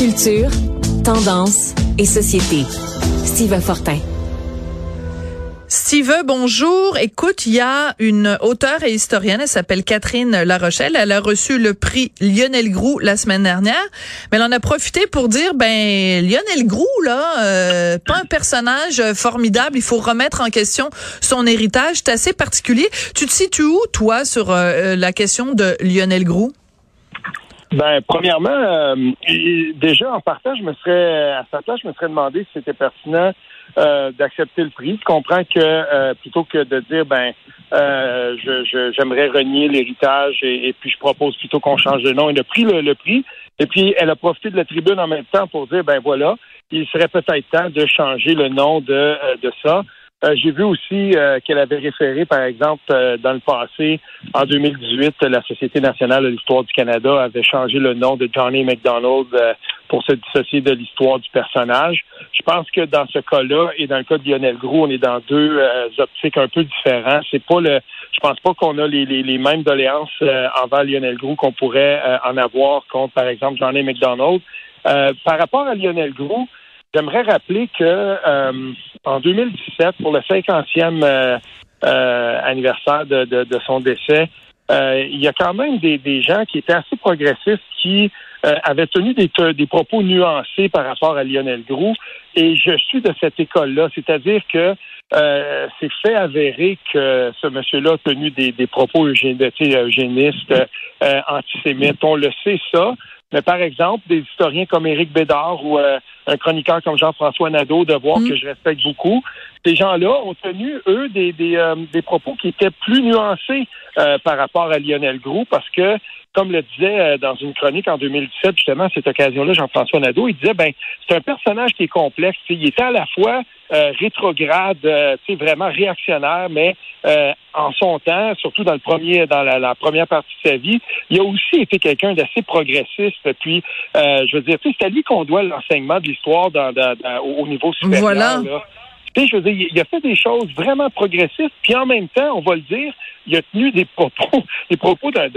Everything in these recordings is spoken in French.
Culture, tendance et société. Steve Fortin. Steve, bonjour. Écoute, il y a une auteure et historienne, elle s'appelle Catherine Larochelle. Elle a reçu le prix Lionel Groux la semaine dernière, mais elle en a profité pour dire, ben Lionel Groux, là, euh, pas un personnage formidable. Il faut remettre en question son héritage. C'est assez particulier. Tu te situes où, toi, sur euh, la question de Lionel Groux? Ben, premièrement, euh, déjà en partage, je me serais à sa place, je me serais demandé si c'était pertinent euh, d'accepter le prix. Je comprends que euh, plutôt que de dire ben euh, je, j'aimerais renier l'héritage et, puis je propose plutôt qu'on change de nom. Elle a pris le, prix et puis elle a profité de la tribune en même temps pour dire ben voilà, il serait peut-être temps de changer le nom de, de ça. Euh, j'ai vu aussi euh, qu'elle avait référé, par exemple, euh, dans le passé, en 2018, la Société nationale de l'histoire du Canada avait changé le nom de Johnny McDonald pour se dissocier de l'histoire du personnage. Je pense que dans ce cas-là et dans le cas de Lionel Groux, on est dans deux optiques un peu différents. C'est pas le, je pense pas qu'on a les, les, les, mêmes doléances envers Lionel Groux qu'on pourrait en avoir contre, par exemple, Johnny McDonald. par rapport à Lionel Groux, J'aimerais rappeler que euh, en 2017, pour le 50e euh, euh, anniversaire de, son décès, il y a quand même des, gens qui étaient assez progressistes qui avaient tenu des, des propos nuancés par rapport à Lionel Groux. Et je suis de cette école-là, c'est-à-dire que c'est fait avérer que ce monsieur-là a tenu des, propos eugénistes, antisémites. On le sait ça. Mais par exemple, des historiens comme Éric Bédard ou euh, un chroniqueur comme Jean-François Nadeau, de voir mm. que je respecte beaucoup, ces gens-là ont tenu, eux, des, des, euh, des propos qui étaient plus nuancés euh, par rapport à Lionel Groux, parce que comme le disait euh, dans une chronique en 2017, justement, à cette occasion-là, Jean-François Nadeau, il disait, ben, c'est un personnage qui est complexe. Il était à la fois euh, rétrograde, euh, vraiment réactionnaire, mais euh, en son temps, surtout dans le premier, dans la, première partie de sa vie, il a aussi été quelqu'un d'assez progressiste. Puis, je veux dire, c'est à lui qu'on doit l'enseignement de l'histoire dans, au niveau supérieur. Voilà. Je veux dire, il a fait des choses vraiment progressistes, puis en même temps, on va le dire, il a tenu des propos, des propos d'un,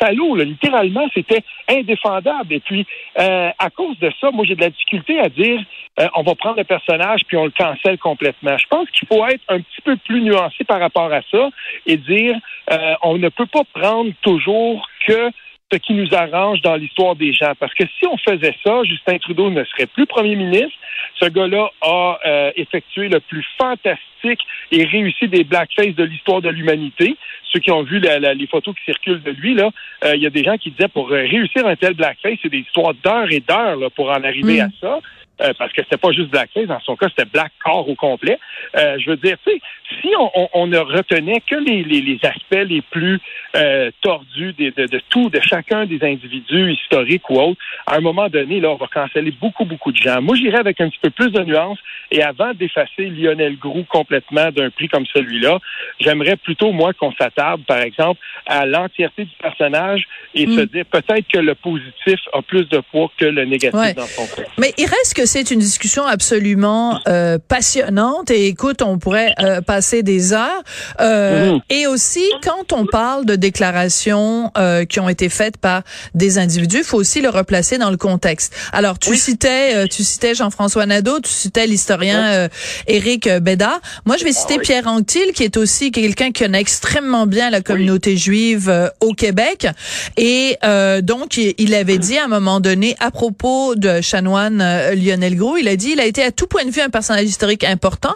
salaud. Littéralement, c'était indéfendable. Et puis, euh, à cause de ça, moi, j'ai de la difficulté à dire euh, on va prendre le personnage puis on le cancelle complètement. Je pense qu'il faut être un petit peu plus nuancé par rapport à ça et dire euh, on ne peut pas prendre toujours que ce qui nous arrange dans l'histoire des gens. Parce que si on faisait ça, Justin Trudeau ne serait plus premier ministre. Ce gars-là a euh, effectué le plus fantastique et réussi des blackface de l'histoire de l'humanité. Ceux qui ont vu les photos qui circulent de lui, là, euh, il y a des gens qui disaient pour euh, réussir un tel blackface, c'est des histoires d'heures et d'heures pour en arriver mm. à ça. Euh, parce que c'était pas juste blackface, dans son cas, c'était black corps au complet. Euh, je veux dire, tu sais, si on, on, ne retenait que les, les, les aspects les plus euh, tordus de, de, de, tout, de chacun des individus historiques ou autres, à un moment donné, là, on va canceller beaucoup, beaucoup de gens. Moi, j'irais avec un petit peu plus de nuances et avant d'effacer Lionel Groux complètement d'un prix comme celui-là, j'aimerais plutôt, moi, qu'on s'attarde, par exemple, à l'entièreté du personnage et se mm. dire peut-être que le positif a plus de poids que le négatif dans son cas. Mais il reste que c'est une discussion absolument euh, passionnante et écoute, on pourrait euh, passer des heures. Euh, mm-hmm. Et aussi, quand on parle de déclarations euh, qui ont été faites par des individus, il faut aussi le replacer dans le contexte. Alors, tu citais, euh, tu citais Jean-François Nadeau, tu citais l'historien Éric Bédard. Moi, je vais citer ah Pierre Anctil, qui est aussi quelqu'un qui connaît extrêmement bien la communauté juive au Québec. Et donc, il, avait dit à un moment donné, à propos de chanoine Lionel Gros, il a dit, il a été à tout point de vue un personnage historique important.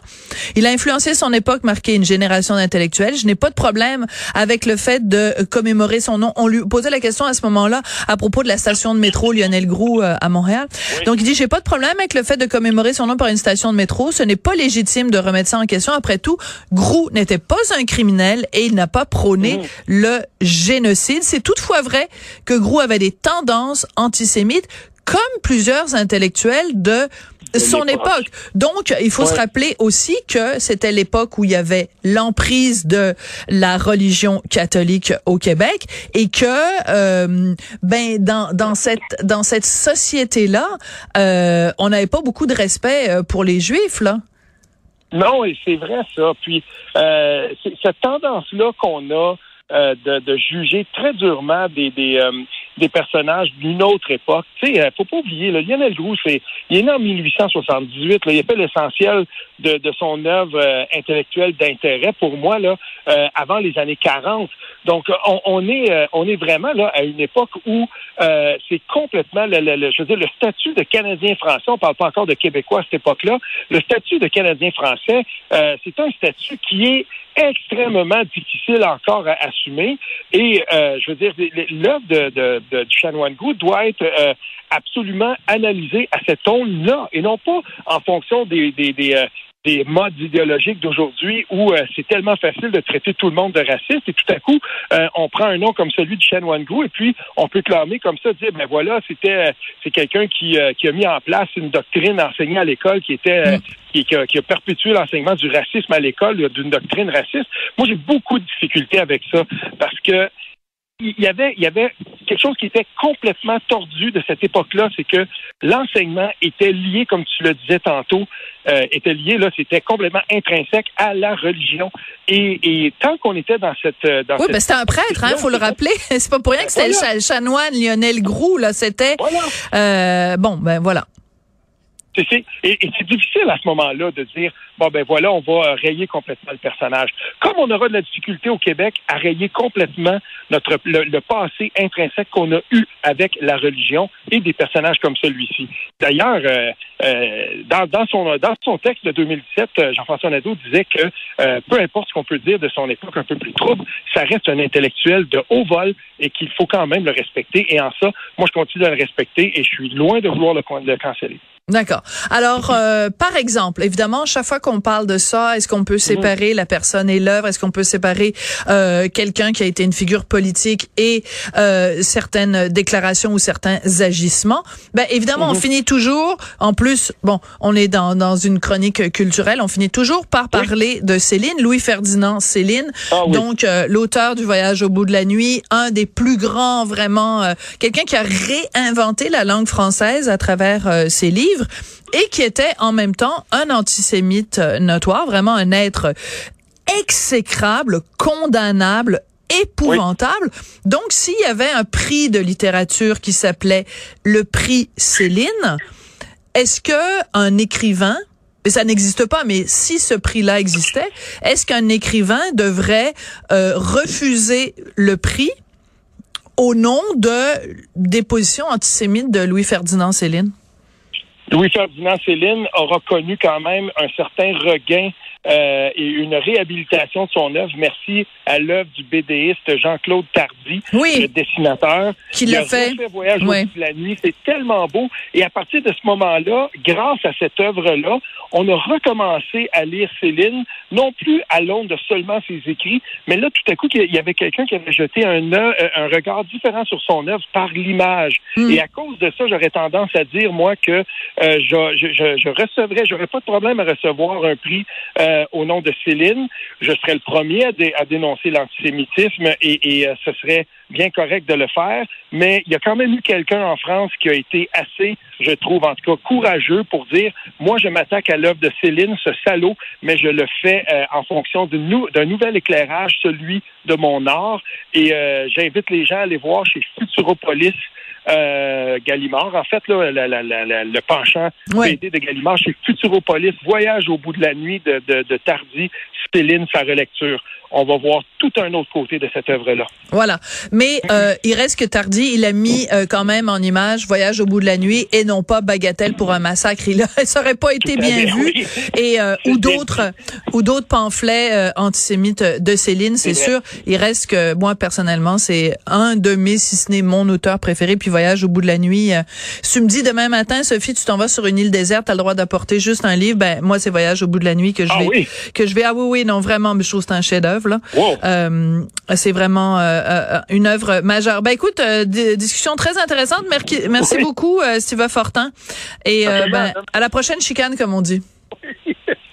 Il a influencé son époque, marqué une génération d'intellectuels. Je n'ai pas de problème avec le fait de commémorer son nom. On lui posait la question à ce moment-là à propos de la station de métro Lionel Groux euh, à Montréal. Donc il dit, j'ai pas de problème avec le fait de commémorer son nom par une station de métro. Ce n'est pas légitime de remettre ça en question. Après tout, Groux n'était pas un criminel et il n'a pas prôné mmh. le génocide. C'est toutefois vrai que Groux avait des tendances antisémites comme plusieurs intellectuels de son époque. Donc, il faut se rappeler aussi que c'était l'époque où il y avait l'emprise de la religion catholique au Québec et que euh, ben dans dans cette dans cette société là, euh, on n'avait pas beaucoup de respect euh, pour les juifs là. Non, et c'est vrai ça. Puis euh, cette tendance là qu'on a de, de, juger très durement des, des, des personnages d'une autre époque. Tu sais, faut pas oublier, là, Lionel Groux, c'est, il est né en 1878. Là, il a fait l'essentiel de, de son œuvre intellectuelle d'intérêt pour moi là, avant les années 40. Donc, on, on est, on est vraiment là à une époque où c'est complètement, le, le, je veux dire, le statut de Canadien-Français. On parle pas encore de Québécois à cette époque-là. Le statut de Canadien-Français, c'est un statut qui est extrêmement difficile encore à assumer. Et euh, je veux dire, l'œuvre de, de, de, du doit être euh, absolument analysée à cette onde-là, et non pas en fonction des, des, des, euh, des modes idéologiques d'aujourd'hui où euh, c'est tellement facile de traiter tout le monde de raciste et tout à coup euh, on prend un nom comme celui de Chen Wangu et puis on peut clamer comme ça dire ben voilà c'était c'est quelqu'un qui, qui a mis en place une doctrine enseignée à l'école qui était qui, qui, a, perpétué l'enseignement du racisme à l'école d'une doctrine raciste. Moi j'ai beaucoup de difficultés avec ça parce que il y avait, il y avait quelque chose qui était complètement tordu de cette époque-là, c'est que l'enseignement était lié, comme tu le disais tantôt, euh, était lié là, c'était complètement intrinsèque à la religion. Et, et tant qu'on était dans cette, euh, dans oui, ben c'était un prêtre, hein, faut le rappeler. c'est pas pour rien que c'était le chanoine Lionel Groux là, c'était. Euh, bon, ben voilà. Et, c'est difficile à ce moment-là de dire bon ben voilà, on va rayer complètement le personnage. Comme on aura de la difficulté au Québec à rayer complètement notre le, passé intrinsèque qu'on a eu avec la religion et des personnages comme celui-ci. D'ailleurs, euh, euh, dans, son dans son texte de 2017, euh, Jean-François Nadeau disait que peu importe ce qu'on peut dire de son époque un peu plus trouble, ça reste un intellectuel de haut vol et qu'il faut quand même le respecter. Et en ça, moi, je continue de le respecter et je suis loin de vouloir le, le canceller. D'accord. Alors, par exemple, évidemment, chaque fois qu'on parle de ça, est-ce qu'on peut séparer la personne et l'œuvre? Est-ce qu'on peut séparer euh, quelqu'un qui a été une figure politique et euh, certaines déclarations ou certains agissements? Ben évidemment, on mhm. finit toujours. En plus, bon, on est dans dans une chronique culturelle. On finit toujours par parler de Céline, Louis Ferdinand Céline, ah donc euh, l'auteur du Voyage au bout de la nuit, un des plus grands vraiment, euh, quelqu'un qui a réinventé la langue française à travers ses livres et qui était en même temps un antisémite notoire, vraiment un être exécrable, condamnable, épouvantable. Donc, s'il y avait un prix de littérature qui s'appelait le prix Céline, est-ce que un écrivain et ça n'existe pas, mais si ce prix-là existait, est-ce qu'un écrivain devrait euh, refuser le prix au nom de des positions antisémites de Louis-Ferdinand Céline? Louis-Ferdinand Céline aura connu quand même un certain regain euh, et une réhabilitation de son œuvre. Merci à l'œuvre du BDiste Jean-Claude Tardy, le dessinateur. Qui l'a fait. Voyage la nuit. C'est tellement beau. Et à partir de ce moment-là, grâce à cette œuvre-là, on a recommencé à lire Céline, non plus à l'onde de seulement ses écrits, mais là, tout à coup, il y avait quelqu'un qui avait jeté un, euh, un regard différent sur son œuvre par l'image. Hmm. Et à cause de ça, j'aurais tendance à dire, moi, que euh, je, je, je, recevrais, j'aurais pas de problème à recevoir un prix euh, au nom de Céline. Je serais le premier à, dénoncer l'antisémitisme et, et ce serait bien correct de le faire, mais il y a quand même eu quelqu'un en France qui a été assez, je trouve en tout cas, courageux pour dire, moi je m'attaque à l'œuvre de Céline, ce salaud, mais je le fais euh, en fonction d'un nouvel éclairage, celui de mon art, et euh, j'invite les gens à aller voir chez Futuropolis euh, Gallimard. En fait, là, le penchant de Gallimard chez Futuropolis, Voyage au bout de la nuit de, de, de Tardy, Céline, sa relecture on va voir tout un autre côté de cette œuvre-là. Voilà. Mais euh, il reste que Tardy, il a mis euh, quand même en image Voyage au bout de la nuit et non pas Bagatelle pour un massacre. Il ça aurait pas été bien vu. Et euh, ou d'autres ou d'autres pamphlets antisémites de Céline, c'est sûr. Il reste que moi personnellement, c'est un de mes, si ce n'est mon auteur préféré. Puis Voyage au bout de la nuit. tu me dis demain matin, Sophie, tu t'en vas sur une île déserte, t'as le droit d'apporter juste un livre. Ben moi, c'est Voyage au bout de la nuit que je ah vais que je vais. Ah oui, oui, non vraiment, mais je trouve c'est un chef-d'œuvre. Euh, c'est vraiment euh, euh, une œuvre majeure. Ben écoute, discussion très intéressante. Merci, merci beaucoup, Steve Fortin. Et ben, à la prochaine chicane, comme on dit.